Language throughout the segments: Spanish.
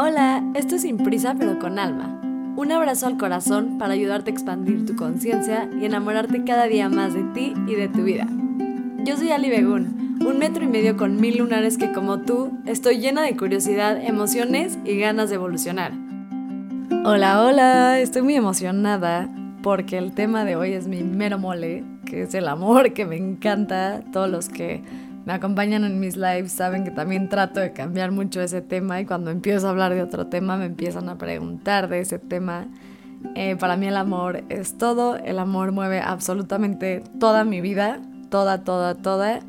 Hola, esto es Sin Prisa pero con Alma. Un abrazo al corazón para ayudarte a expandir tu conciencia y enamorarte cada día más de ti y de tu vida. Yo soy Ali Begun, un metro y medio con mil lunares que como tú estoy llena de curiosidad, emociones y ganas de evolucionar. Hola, hola, estoy muy emocionada porque el tema de hoy es mi mero mole, que es el amor que me encanta, todos los que me acompañan en mis lives saben que también trato de cambiar mucho ese tema y cuando empiezo a hablar de otro tema me empiezan a preguntar de ese tema. Eh, para mí el amor es todo, el amor mueve absolutamente toda mi vida, toda, toda, toda.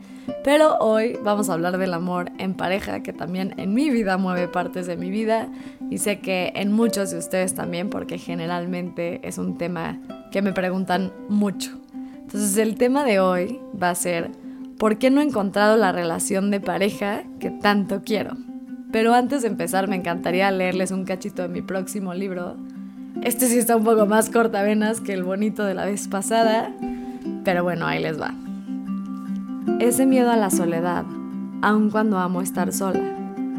Pero hoy vamos a hablar del amor en pareja, que también en mi vida mueve partes de mi vida y sé que en muchos de ustedes también, porque generalmente es un tema que me preguntan mucho. Entonces el tema de hoy va a ser ¿Por qué no he encontrado la relación de pareja que tanto quiero? Pero antes de empezar me encantaría leerles un cachito de mi próximo libro. Este sí está un poco más cortavenas que el bonito de la vez pasada, pero bueno, ahí les va. Ese miedo a la soledad, aun cuando amo estar sola.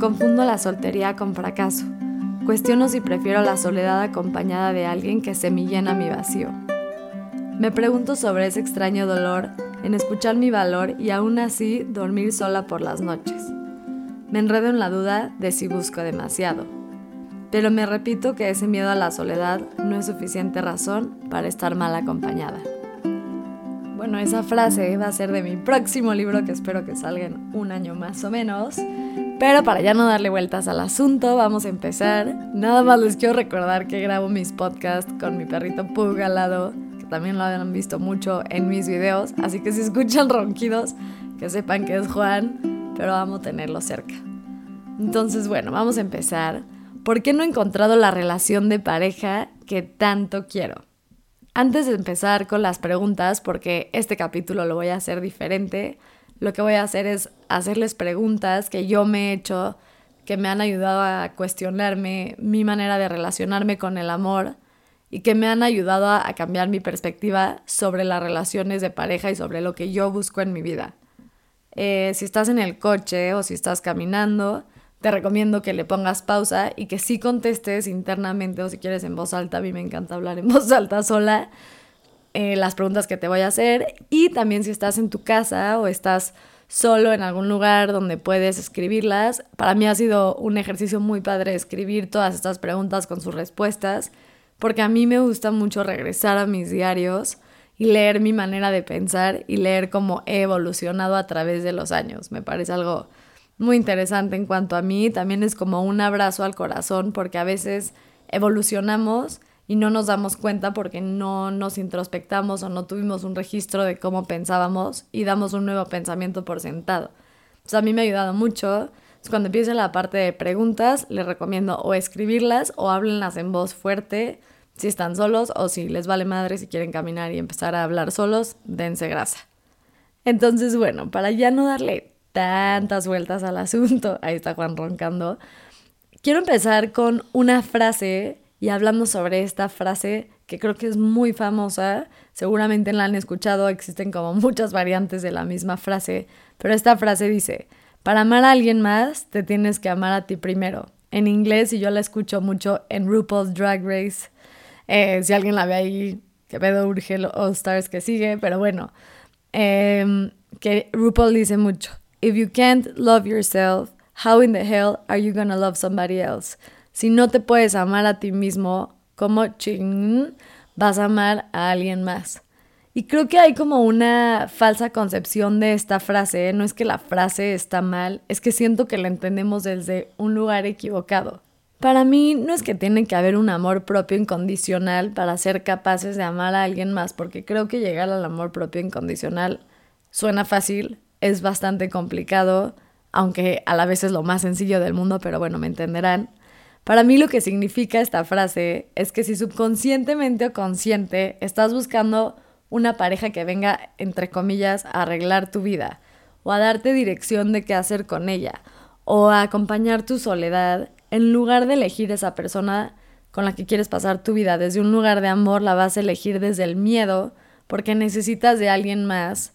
Confundo la soltería con fracaso. Cuestiono si prefiero la soledad acompañada de alguien que se me llena mi vacío. Me pregunto sobre ese extraño dolor en escuchar mi valor y aún así dormir sola por las noches. Me enredo en la duda de si busco demasiado. Pero me repito que ese miedo a la soledad no es suficiente razón para estar mal acompañada. Bueno, esa frase va a ser de mi próximo libro que espero que salga en un año más o menos. Pero para ya no darle vueltas al asunto, vamos a empezar. Nada más les quiero recordar que grabo mis podcasts con mi perrito Pug al lado también lo habían visto mucho en mis videos, así que si escuchan ronquidos, que sepan que es Juan, pero vamos a tenerlo cerca. Entonces, bueno, vamos a empezar. ¿Por qué no he encontrado la relación de pareja que tanto quiero? Antes de empezar con las preguntas, porque este capítulo lo voy a hacer diferente, lo que voy a hacer es hacerles preguntas que yo me he hecho, que me han ayudado a cuestionarme mi manera de relacionarme con el amor y que me han ayudado a, cambiar mi perspectiva sobre las relaciones de pareja y sobre lo que yo busco en mi vida. Eh, si estás en el coche o si estás caminando, te recomiendo que le pongas pausa y que sí contestes internamente o si quieres en voz alta, a mí me encanta hablar en voz alta sola, eh, las preguntas que te voy a hacer. Y también si estás en tu casa o estás solo en algún lugar donde puedes escribirlas, para mí ha sido un ejercicio muy padre escribir todas estas preguntas con sus respuestas porque a mí me gusta mucho regresar a mis diarios y leer mi manera de pensar y leer cómo he evolucionado a través de los años. Me parece algo muy interesante en cuanto a mí, también es como un abrazo al corazón porque a veces evolucionamos y no nos damos cuenta porque no nos introspectamos o no tuvimos un registro de cómo pensábamos y damos un nuevo pensamiento por sentado. Entonces a mí me ha ayudado mucho. cuando empiece la parte de preguntas, les recomiendo o escribirlas o háblenlas en voz fuerte si están solos o si les vale madre, si quieren caminar y empezar a hablar solos, dense grasa. Entonces, bueno, para ya no darle tantas vueltas al asunto, ahí está Juan roncando, quiero empezar con una frase y hablando sobre esta frase que creo que es muy famosa, seguramente la han escuchado, existen como muchas variantes de la misma frase, pero esta frase dice, para amar a alguien más, te tienes que amar a ti primero. En inglés, y yo la escucho mucho en RuPaul's Drag Race, eh, si alguien la ve ahí, que pedo urge All Stars que sigue, pero bueno, em, que RuPaul dice mucho, if you can't love yourself, how in the hell are you gonna love somebody else? Si no te puedes amar a ti mismo, ¿cómo ching vas a amar a alguien más? Y creo que hay como una falsa concepción de esta frase. ¿eh? No es que la frase está mal, es que siento que la entendemos desde un lugar equivocado. Para mí no es que tiene que haber un amor propio incondicional para ser capaces de amar a alguien más, porque creo que llegar al amor propio incondicional suena fácil, es bastante complicado, aunque a la vez es lo más sencillo del mundo, pero bueno, me entenderán. Para mí lo que significa esta frase es que si subconscientemente o consciente estás buscando una pareja que venga, entre comillas, a arreglar tu vida, o a darte dirección de qué hacer con ella, o a acompañar tu soledad, en lugar de elegir esa persona con la que quieres pasar tu vida desde un lugar de amor, la vas a elegir desde el miedo, porque necesitas de alguien más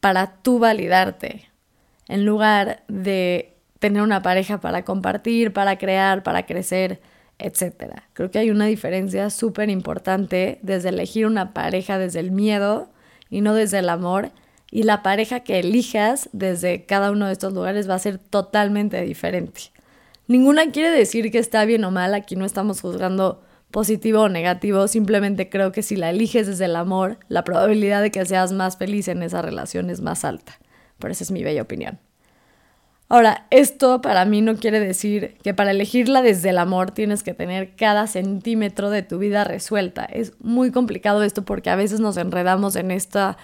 para tú validarte, en lugar de tener una pareja para compartir, para crear, para crecer, etc. Creo que hay una diferencia súper importante desde elegir una pareja desde el miedo y no desde el amor. Y la pareja que elijas desde cada uno de estos lugares va a ser totalmente diferente. Ninguna quiere decir que está bien o mal, aquí no estamos juzgando positivo o negativo, simplemente creo que si la eliges desde el amor, la probabilidad de que seas más feliz en esa relación es más alta. Pero esa es mi bella opinión. Ahora, esto para mí no quiere decir que para elegirla desde el amor tienes que tener cada centímetro de tu vida resuelta. Es muy complicado esto porque a veces nos enredamos en esta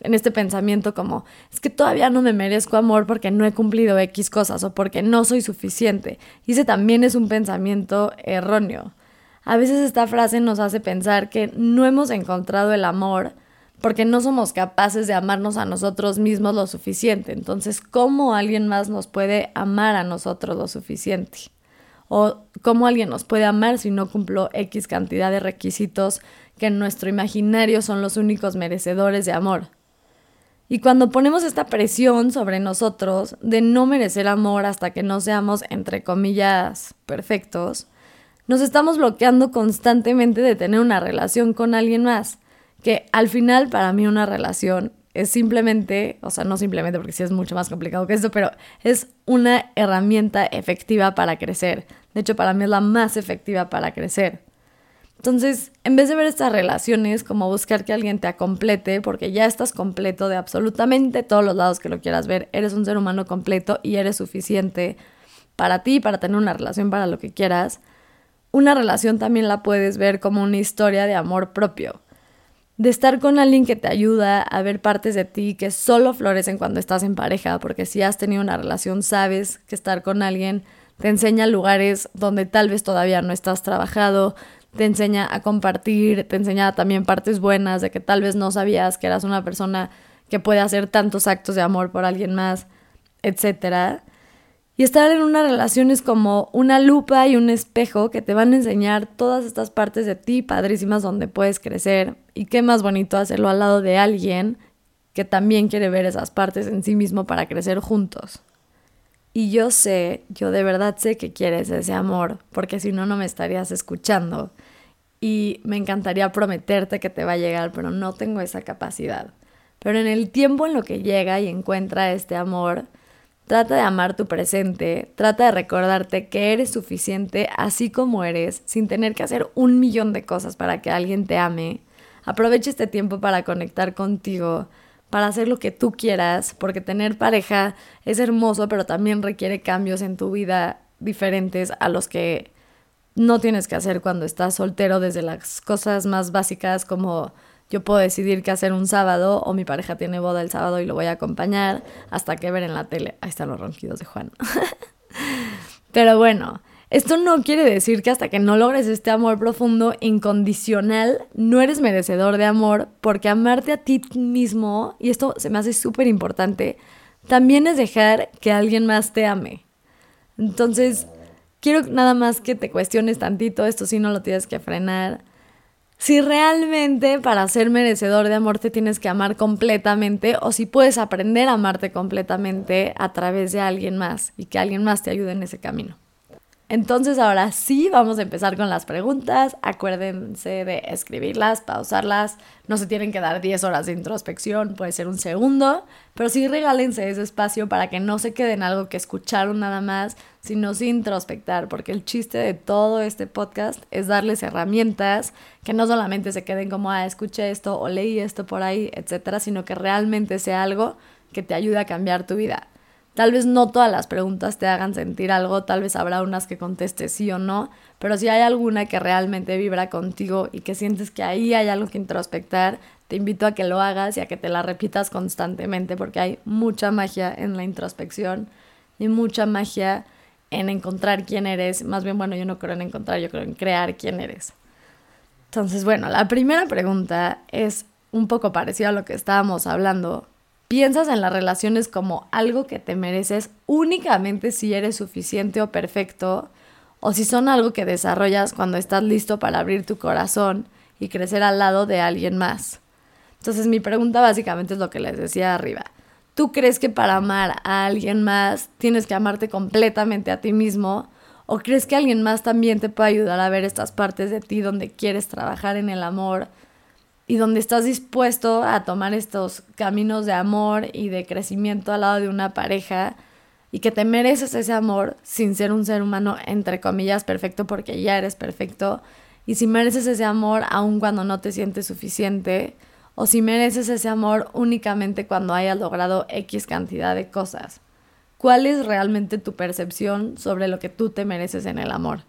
en este pensamiento como es que todavía no me merezco amor porque no he cumplido X cosas o porque no soy suficiente. Y ese también es un pensamiento erróneo. A veces esta frase nos hace pensar que no hemos encontrado el amor porque no somos capaces de amarnos a nosotros mismos lo suficiente. Entonces, ¿cómo alguien más nos puede amar a nosotros lo suficiente? O cómo alguien nos puede amar si no cumplo X cantidad de requisitos que en nuestro imaginario son los únicos merecedores de amor. Y cuando ponemos esta presión sobre nosotros de no merecer amor hasta que no seamos, entre comillas, perfectos, nos estamos bloqueando constantemente de tener una relación con alguien más, que al final para mí una relación es simplemente, o sea, no simplemente porque sí es mucho más complicado que esto, pero es una herramienta efectiva para crecer. De hecho, para mí es la más efectiva para crecer. Entonces, en vez de ver estas relaciones como buscar que alguien te acomplete, porque ya estás completo de absolutamente todos los lados que lo quieras ver, eres un ser humano completo y eres suficiente para ti, para tener una relación, para lo que quieras, una relación también la puedes ver como una historia de amor propio. De estar con alguien que te ayuda a ver partes de ti que solo florecen cuando estás en pareja, porque si has tenido una relación sabes que estar con alguien te enseña lugares donde tal vez todavía no estás trabajado, te enseña a compartir, te enseña también partes buenas de que tal vez no sabías que eras una persona que puede hacer tantos actos de amor por alguien más, etc. Y estar en una relación es como una lupa y un espejo que te van a enseñar todas estas partes de ti padrísimas donde puedes crecer. Y qué más bonito hacerlo al lado de alguien que también quiere ver esas partes en sí mismo para crecer juntos. Y yo sé, yo de verdad sé que quieres ese amor, porque si no, no me estarías escuchando. Y me encantaría prometerte que te va a llegar, pero no tengo esa capacidad. Pero en el tiempo en lo que llega y encuentra este amor, trata de amar tu presente, trata de recordarte que eres suficiente así como eres, sin tener que hacer un millón de cosas para que alguien te ame. Aprovecha este tiempo para conectar contigo, para hacer lo que tú quieras, porque tener pareja es hermoso, pero también requiere cambios en tu vida diferentes a los que no tienes que hacer cuando estás soltero, desde las cosas más básicas como yo puedo decidir qué hacer un sábado o mi pareja tiene boda el sábado y lo voy a acompañar hasta que ver en la tele. Ahí están los ronquidos de Juan. Pero bueno, esto no quiere decir que hasta que no logres este amor profundo, incondicional, no eres merecedor de amor, porque amarte a ti mismo, y esto se me hace súper importante, también es dejar que alguien más te ame. Entonces, quiero nada más que te cuestiones tantito, esto sí no lo tienes que frenar. Si realmente para ser merecedor de amor te tienes que amar completamente o si puedes aprender a amarte completamente a través de alguien más y que alguien más te ayude en ese camino. Entonces ahora sí, vamos a empezar con las preguntas. Acuérdense de escribirlas, pausarlas. No se tienen que dar 10 horas de introspección, puede ser un segundo, pero sí regálense ese espacio para que no se queden algo que escucharon nada más, sino sin introspectar, porque el chiste de todo este podcast es darles herramientas que no solamente se queden como, ah, escuché esto o leí esto por ahí, etcétera, sino que realmente sea algo que te ayude a cambiar tu vida. Tal vez no todas las preguntas te hagan sentir algo, tal vez habrá unas que contestes sí o no, pero si hay alguna que realmente vibra contigo y que sientes que ahí hay algo que introspectar, te invito a que lo hagas y a que te la repitas constantemente porque hay mucha magia en la introspección y mucha magia en encontrar quién eres. Más bien, bueno, yo no creo en encontrar, yo creo en crear quién eres. Entonces, bueno, la primera pregunta es un poco parecida a lo que estábamos hablando, piensas en las relaciones como algo que te mereces únicamente si eres suficiente o perfecto, o si son algo que desarrollas cuando estás listo para abrir tu corazón y crecer al lado de alguien más. Entonces mi pregunta básicamente es lo que les decía arriba. ¿Tú crees que para amar a alguien más tienes que amarte completamente a ti mismo? ¿O crees que alguien más también te puede ayudar a ver estas partes de ti donde quieres trabajar en el amor y donde estás dispuesto a tomar estos caminos de amor y de crecimiento al lado de una pareja y que te mereces ese amor sin ser un ser humano entre comillas perfecto porque ya eres perfecto y si mereces ese amor aun cuando no te sientes suficiente o si mereces ese amor únicamente cuando hayas logrado X cantidad de cosas. ¿Cuál es realmente tu percepción sobre lo que tú te mereces en el amor?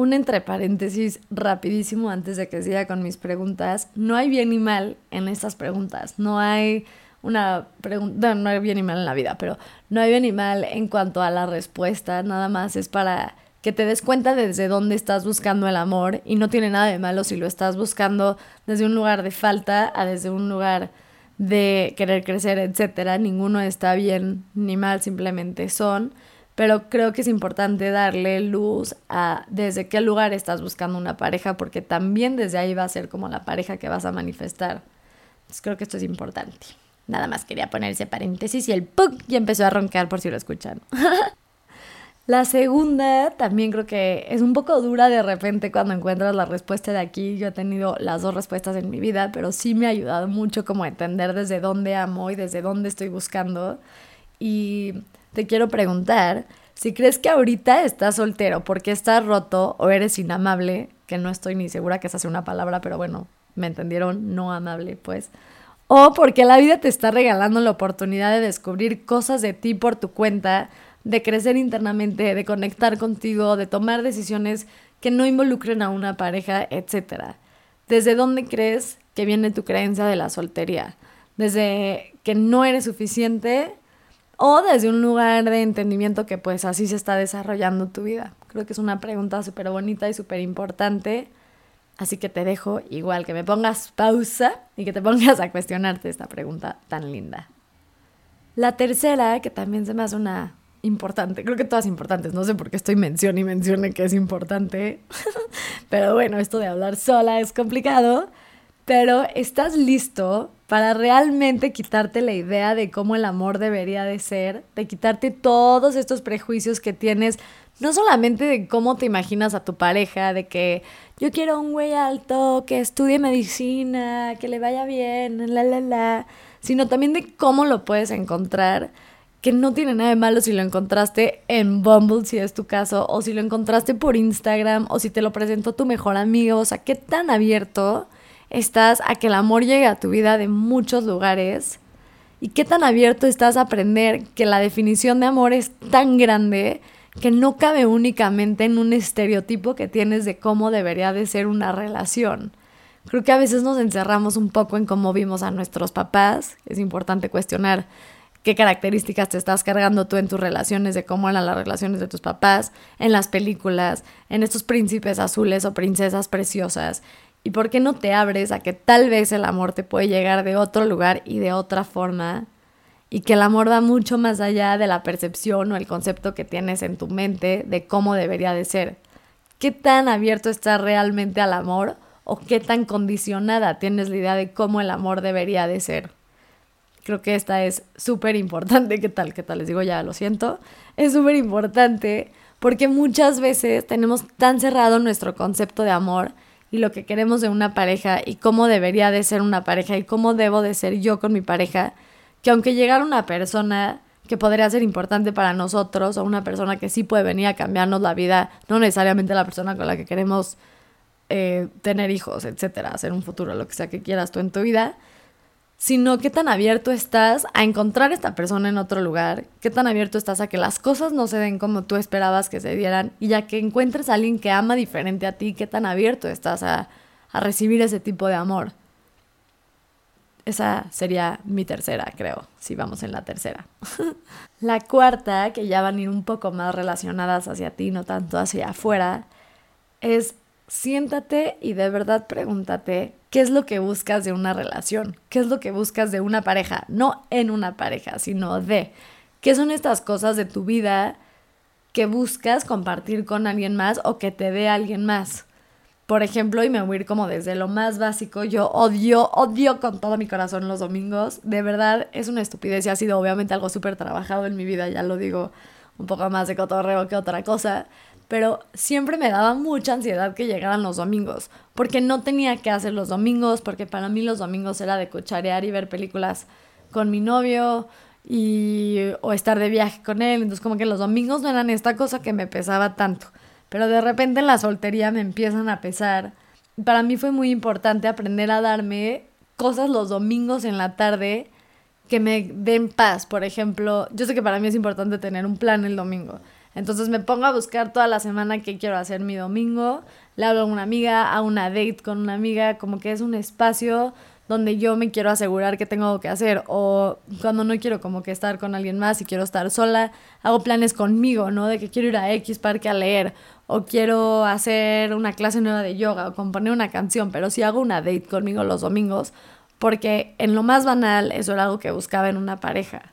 Un entre paréntesis rapidísimo antes de que siga con mis preguntas. No hay bien ni mal en estas preguntas. No hay una pregunta, no, no hay bien ni mal en la vida, pero no hay bien ni mal en cuanto a la respuesta. Nada más es para que te des cuenta desde dónde estás buscando el amor y no tiene nada de malo si lo estás buscando desde un lugar de falta a desde un lugar de querer crecer, etcétera. Ninguno está bien ni mal, simplemente son. Pero creo que es importante darle luz a desde qué lugar estás buscando una pareja, porque también desde ahí va a ser como la pareja que vas a manifestar. Entonces creo que esto es importante. Nada más quería poner ese paréntesis y el ¡pum! ya empezó a roncar por si lo escuchan. La segunda también creo que es un poco dura de repente cuando encuentras la respuesta de aquí. Yo he tenido las dos respuestas en mi vida, pero sí me ha ayudado mucho como a entender desde dónde amo y desde dónde estoy buscando. Y te quiero preguntar si crees que ahorita estás soltero porque estás roto o eres inamable, que no estoy ni segura que esa sea una palabra, pero bueno, me entendieron, no amable, pues. O porque la vida te está regalando la oportunidad de descubrir cosas de ti por tu cuenta de crecer internamente, de conectar contigo, de tomar decisiones que no involucren a una pareja, etc. ¿Desde dónde crees que viene tu creencia de la soltería? ¿Desde que no eres suficiente o desde un lugar de entendimiento que pues así se está desarrollando tu vida? Creo que es una pregunta súper bonita y súper importante. Así que te dejo igual que me pongas pausa y que te pongas a cuestionarte esta pregunta tan linda. La tercera, que también se me hace una importante. Creo que todas importantes. No sé por qué estoy mencionando y mencione que es importante. Pero bueno, esto de hablar sola es complicado. Pero estás listo para realmente quitarte la idea de cómo el amor debería de ser, de quitarte todos estos prejuicios que tienes, no solamente de cómo te imaginas a tu pareja, de que yo quiero un güey alto, que estudie medicina, que le vaya bien, la, la, la, sino también de cómo lo puedes encontrar que no tiene nada de malo si lo encontraste en Bumble, si es tu caso, o si lo encontraste por Instagram, o si te lo presentó tu mejor amigo, o sea, qué tan abierto estás a que el amor llegue a tu vida de muchos lugares, y qué tan abierto estás a aprender que la definición de amor es tan grande que no cabe únicamente en un estereotipo que tienes de cómo debería de ser una relación. Creo que a veces nos encerramos un poco en cómo vimos a nuestros papás, es importante cuestionar qué características te estás cargando tú en tus relaciones, de cómo eran las relaciones de tus papás, en las películas, en estos príncipes azules o princesas preciosas. ¿Y por qué no te abres a que tal vez el amor te puede llegar de otro lugar y de otra forma? Y que el amor va mucho más allá de la percepción o el concepto que tienes en tu mente de cómo debería de ser. ¿Qué tan abierto estás realmente al amor o qué tan condicionada tienes la idea de cómo el amor debería de ser? Creo que esta es súper importante. ¿Qué tal? ¿Qué tal? Les digo ya, lo siento. Es súper importante porque muchas veces tenemos tan cerrado nuestro concepto de amor y lo que queremos de una pareja y cómo debería de ser una pareja y cómo debo de ser yo con mi pareja, que aunque llegara una persona que podría ser importante para nosotros o una persona que sí puede venir a cambiarnos la vida, no necesariamente la persona con la que queremos eh, tener hijos, etcétera, hacer un futuro, lo que sea que quieras tú en tu vida, sino qué tan abierto estás a encontrar esta persona en otro lugar, qué tan abierto estás a que las cosas no se den como tú esperabas que se dieran y ya que encuentres a alguien que ama diferente a ti, qué tan abierto estás a, a recibir ese tipo de amor. Esa sería mi tercera, creo, si vamos en la tercera. la cuarta, que ya van a ir un poco más relacionadas hacia ti, no tanto hacia afuera, es siéntate y de verdad pregúntate qué es lo que buscas de una relación, qué es lo que buscas de una pareja, no en una pareja, sino de qué son estas cosas de tu vida que buscas compartir con alguien más o que te dé alguien más. por ejemplo, y me voy a ir como desde lo más básico, yo odio, odio con todo mi corazón los domingos. De verdad, es una estupidez y ha sido obviamente algo súper trabajado en mi vida, ya lo digo un poco más de cotorreo que otra cosa. Pero siempre me daba mucha ansiedad que llegaran los domingos, porque no tenía que hacer los domingos, porque para mí los domingos era de cucharear y ver películas con mi novio y, o estar de viaje con él. Entonces como que los domingos no eran esta cosa que me pesaba tanto pero de repente en la soltería me empiezan a pesar. Para mí fue muy importante aprender a darme cosas los domingos en la tarde que me den paz. Por ejemplo, yo sé que para mí es importante tener un plan el domingo. Entonces me pongo a buscar toda la semana qué quiero hacer mi domingo. Le hablo a una amiga, a una date con una amiga, como que es un espacio donde yo me quiero asegurar que tengo algo que hacer o cuando no quiero como que estar con alguien más y quiero estar sola, hago planes conmigo, ¿no? De que quiero ir a X parque a leer o quiero hacer una clase nueva de yoga o componer una canción, pero si hago una date conmigo los domingos, porque en lo más banal eso era algo que buscaba en una pareja.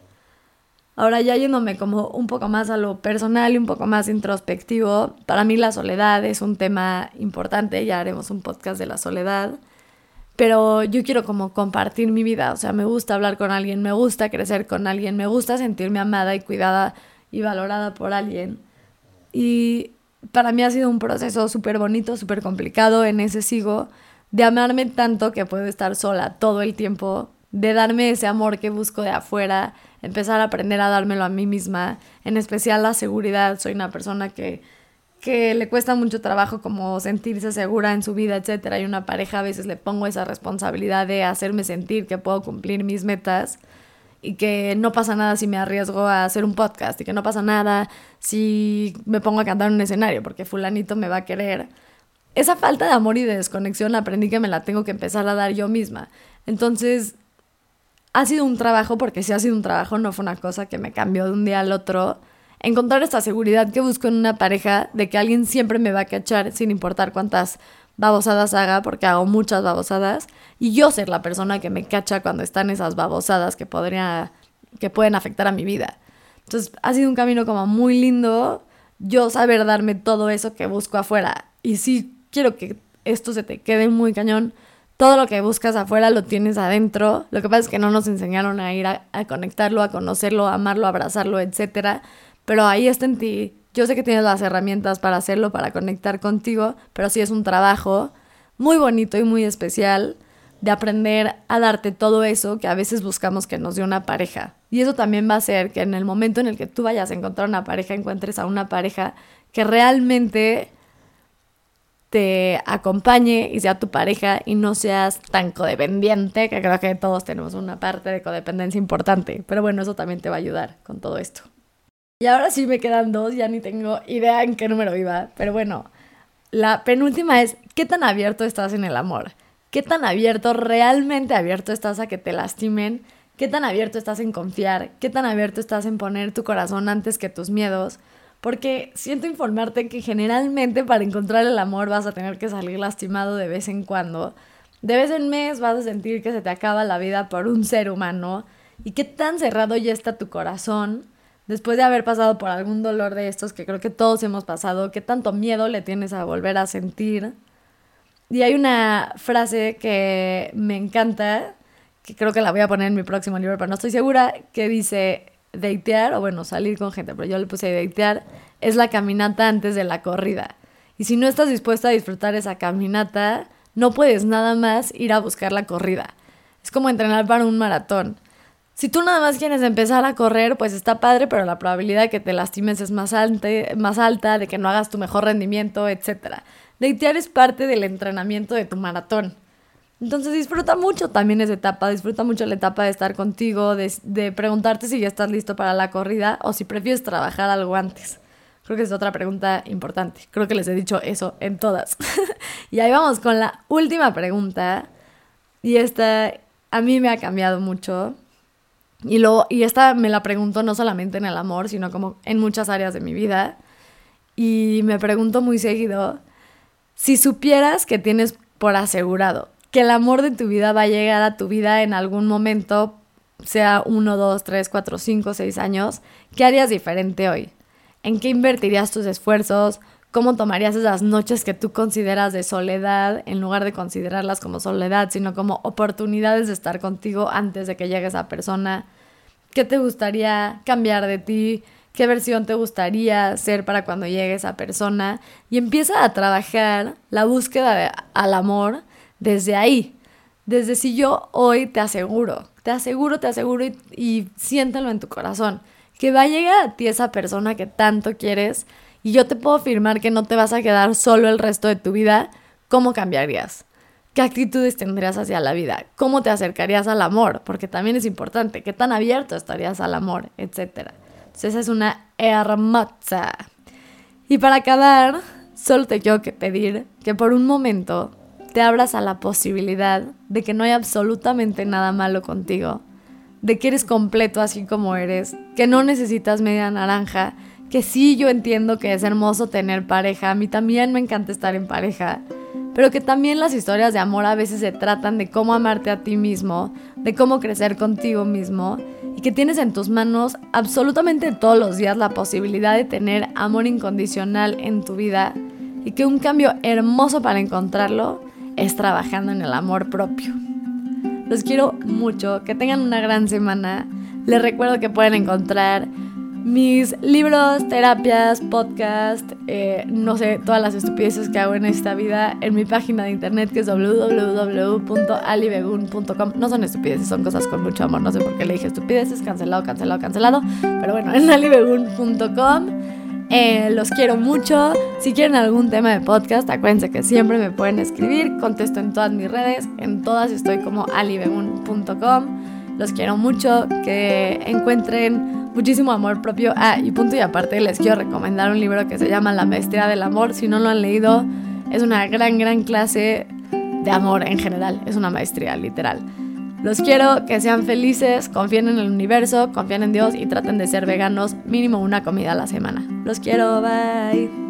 Ahora ya yéndome como un poco más a lo personal y un poco más introspectivo, para mí la soledad es un tema importante, ya haremos un podcast de la soledad, pero yo quiero como compartir mi vida, o sea, me gusta hablar con alguien, me gusta crecer con alguien, me gusta sentirme amada y cuidada y valorada por alguien. Y para mí ha sido un proceso súper bonito, súper complicado, en ese sigo, de amarme tanto que puedo estar sola todo el tiempo, de darme ese amor que busco de afuera, empezar a aprender a dármelo a mí misma, en especial la seguridad, soy una persona que, que le cuesta mucho trabajo como sentirse segura en su vida, etcétera, y una pareja a veces le pongo esa responsabilidad de hacerme sentir que puedo cumplir mis metas y que no pasa nada si me arriesgo a hacer un podcast y que no pasa nada si me pongo a cantar en un escenario porque fulanito me va a querer. Esa falta de amor y de desconexión aprendí que me la tengo que empezar a dar yo misma. Entonces, ha sido un trabajo, porque si ha sido un trabajo, no fue una cosa que me cambió de un día al otro. Encontrar esta seguridad que busco en una pareja de que alguien siempre me va a cachar sin importar cuántas babosadas haga, porque hago muchas babosadas, y yo ser la persona que me cacha cuando están esas babosadas que podría, que pueden afectar a mi vida. Entonces ha sido un camino como muy lindo yo saber darme todo eso que busco afuera. Y sí quiero que esto se te quede muy cañón. Todo lo que buscas afuera lo tienes adentro. Lo que pasa es que no nos enseñaron a ir a, conectarlo, a conocerlo, a amarlo, a abrazarlo, etc. Pero ahí está en ti yo sé que tienes las herramientas para hacerlo, para conectar contigo, pero sí es un trabajo muy bonito y muy especial de aprender a darte todo eso que a veces buscamos que nos dé una pareja. Y eso también va a ser que en el momento en el que tú vayas a encontrar una pareja, encuentres a una pareja que realmente te acompañe y sea tu pareja y no seas tan codependiente, que creo que todos tenemos una parte de codependencia importante. Pero bueno, eso también te va a ayudar con todo esto. Y ahora sí me quedan dos, ya ni tengo idea en qué número iba. Pero bueno, la penúltima es, ¿qué tan abierto estás en el amor? ¿Qué tan abierto, realmente abierto estás a que te lastimen? ¿Qué tan abierto estás en confiar? ¿Qué tan abierto estás en poner tu corazón antes que tus miedos? Porque siento informarte que generalmente para encontrar el amor vas a tener que salir lastimado de vez en cuando. De vez en mes vas a sentir que se te acaba la vida por un ser humano. ¿Y qué tan cerrado ya está tu corazón? después de haber pasado por algún dolor de estos que creo que todos hemos pasado, ¿qué tanto miedo le tienes a volver a sentir? Y hay una frase que me encanta, que creo que la voy a poner en mi próximo libro, pero no estoy segura, que dice, datear, o bueno, salir con gente, pero yo le puse datear, es la caminata antes de la corrida. Y si no estás dispuesta a disfrutar esa caminata, no puedes nada más ir a buscar la corrida. Es como entrenar para un maratón. Si tú nada más quieres empezar a correr, pues está padre, pero la probabilidad de que te lastimes es más, alta, más alta, de que no hagas tu mejor rendimiento, etc. Datear es parte del entrenamiento de tu maratón. Entonces disfruta mucho también esa etapa, disfruta mucho la etapa de estar contigo, de, preguntarte si ya estás listo para la corrida o si prefieres trabajar algo antes. Creo que es otra pregunta importante. Creo que les he dicho eso en todas. y ahí vamos con la última pregunta. Y esta a mí me ha cambiado mucho. Y, lo, y esta me la pregunto no solamente en el amor, sino como en muchas áreas de mi vida. Y me pregunto muy seguido, si supieras que tienes por asegurado que el amor de tu vida va a llegar a tu vida en algún momento, sea uno, dos, tres, cuatro, cinco, seis años, ¿qué harías diferente hoy? ¿En qué invertirías tus esfuerzos? ¿Cómo tomarías esas noches que tú consideras de soledad en lugar de considerarlas como soledad, sino como oportunidades de estar contigo antes de que llegue esa persona? ¿Qué te gustaría cambiar de ti? ¿Qué versión te gustaría ser para cuando llegue esa persona? Y empieza a trabajar la búsqueda al amor desde ahí. Desde si yo hoy te aseguro, te aseguro, te aseguro y, y siéntelo en tu corazón, que va a llegar a ti esa persona que tanto quieres y yo te puedo afirmar que no te vas a quedar solo el resto de tu vida, ¿cómo cambiarías? ¿Qué actitudes tendrías hacia la vida? ¿Cómo te acercarías al amor? Porque también es importante, ¿qué tan abierto estarías al amor? Etcétera. Esa es una hermosa. Y para acabar, solo te quiero que pedir que por un momento te abras a la posibilidad de que no hay absolutamente nada malo contigo, de que eres completo así como eres, que no necesitas media naranja que sí yo entiendo que es hermoso tener pareja, a mí también me encanta estar en pareja, pero que también las historias de amor a veces se tratan de cómo amarte a ti mismo, de cómo crecer contigo mismo y que tienes en tus manos absolutamente todos los días la posibilidad de tener amor incondicional en tu vida y que un cambio hermoso para encontrarlo es trabajando en el amor propio. Los quiero mucho, que tengan una gran semana. Les recuerdo que pueden encontrar mis libros, terapias, podcast, eh, no sé, todas las estupideces que hago en esta vida en mi página de internet que es www.alibegun.com. No son estupideces, son cosas con mucho amor. No sé por qué le dije estupideces, cancelado, cancelado, cancelado. Pero bueno, en alibegun.com. Eh, los quiero mucho. Si quieren algún tema de podcast, acuérdense que siempre me pueden escribir. Contesto en todas mis redes. En todas estoy como alibegun.com. Los quiero mucho. Que encuentren muchísimo amor propio. Ah, y punto y aparte, les quiero recomendar un libro que se llama La Maestría del Amor. Si no lo han leído, es una gran, gran clase de amor en general. Es una maestría, literal. Los quiero que sean felices, confíen en el universo, confíen en Dios y traten de ser veganos mínimo una comida a la semana. Los quiero, bye.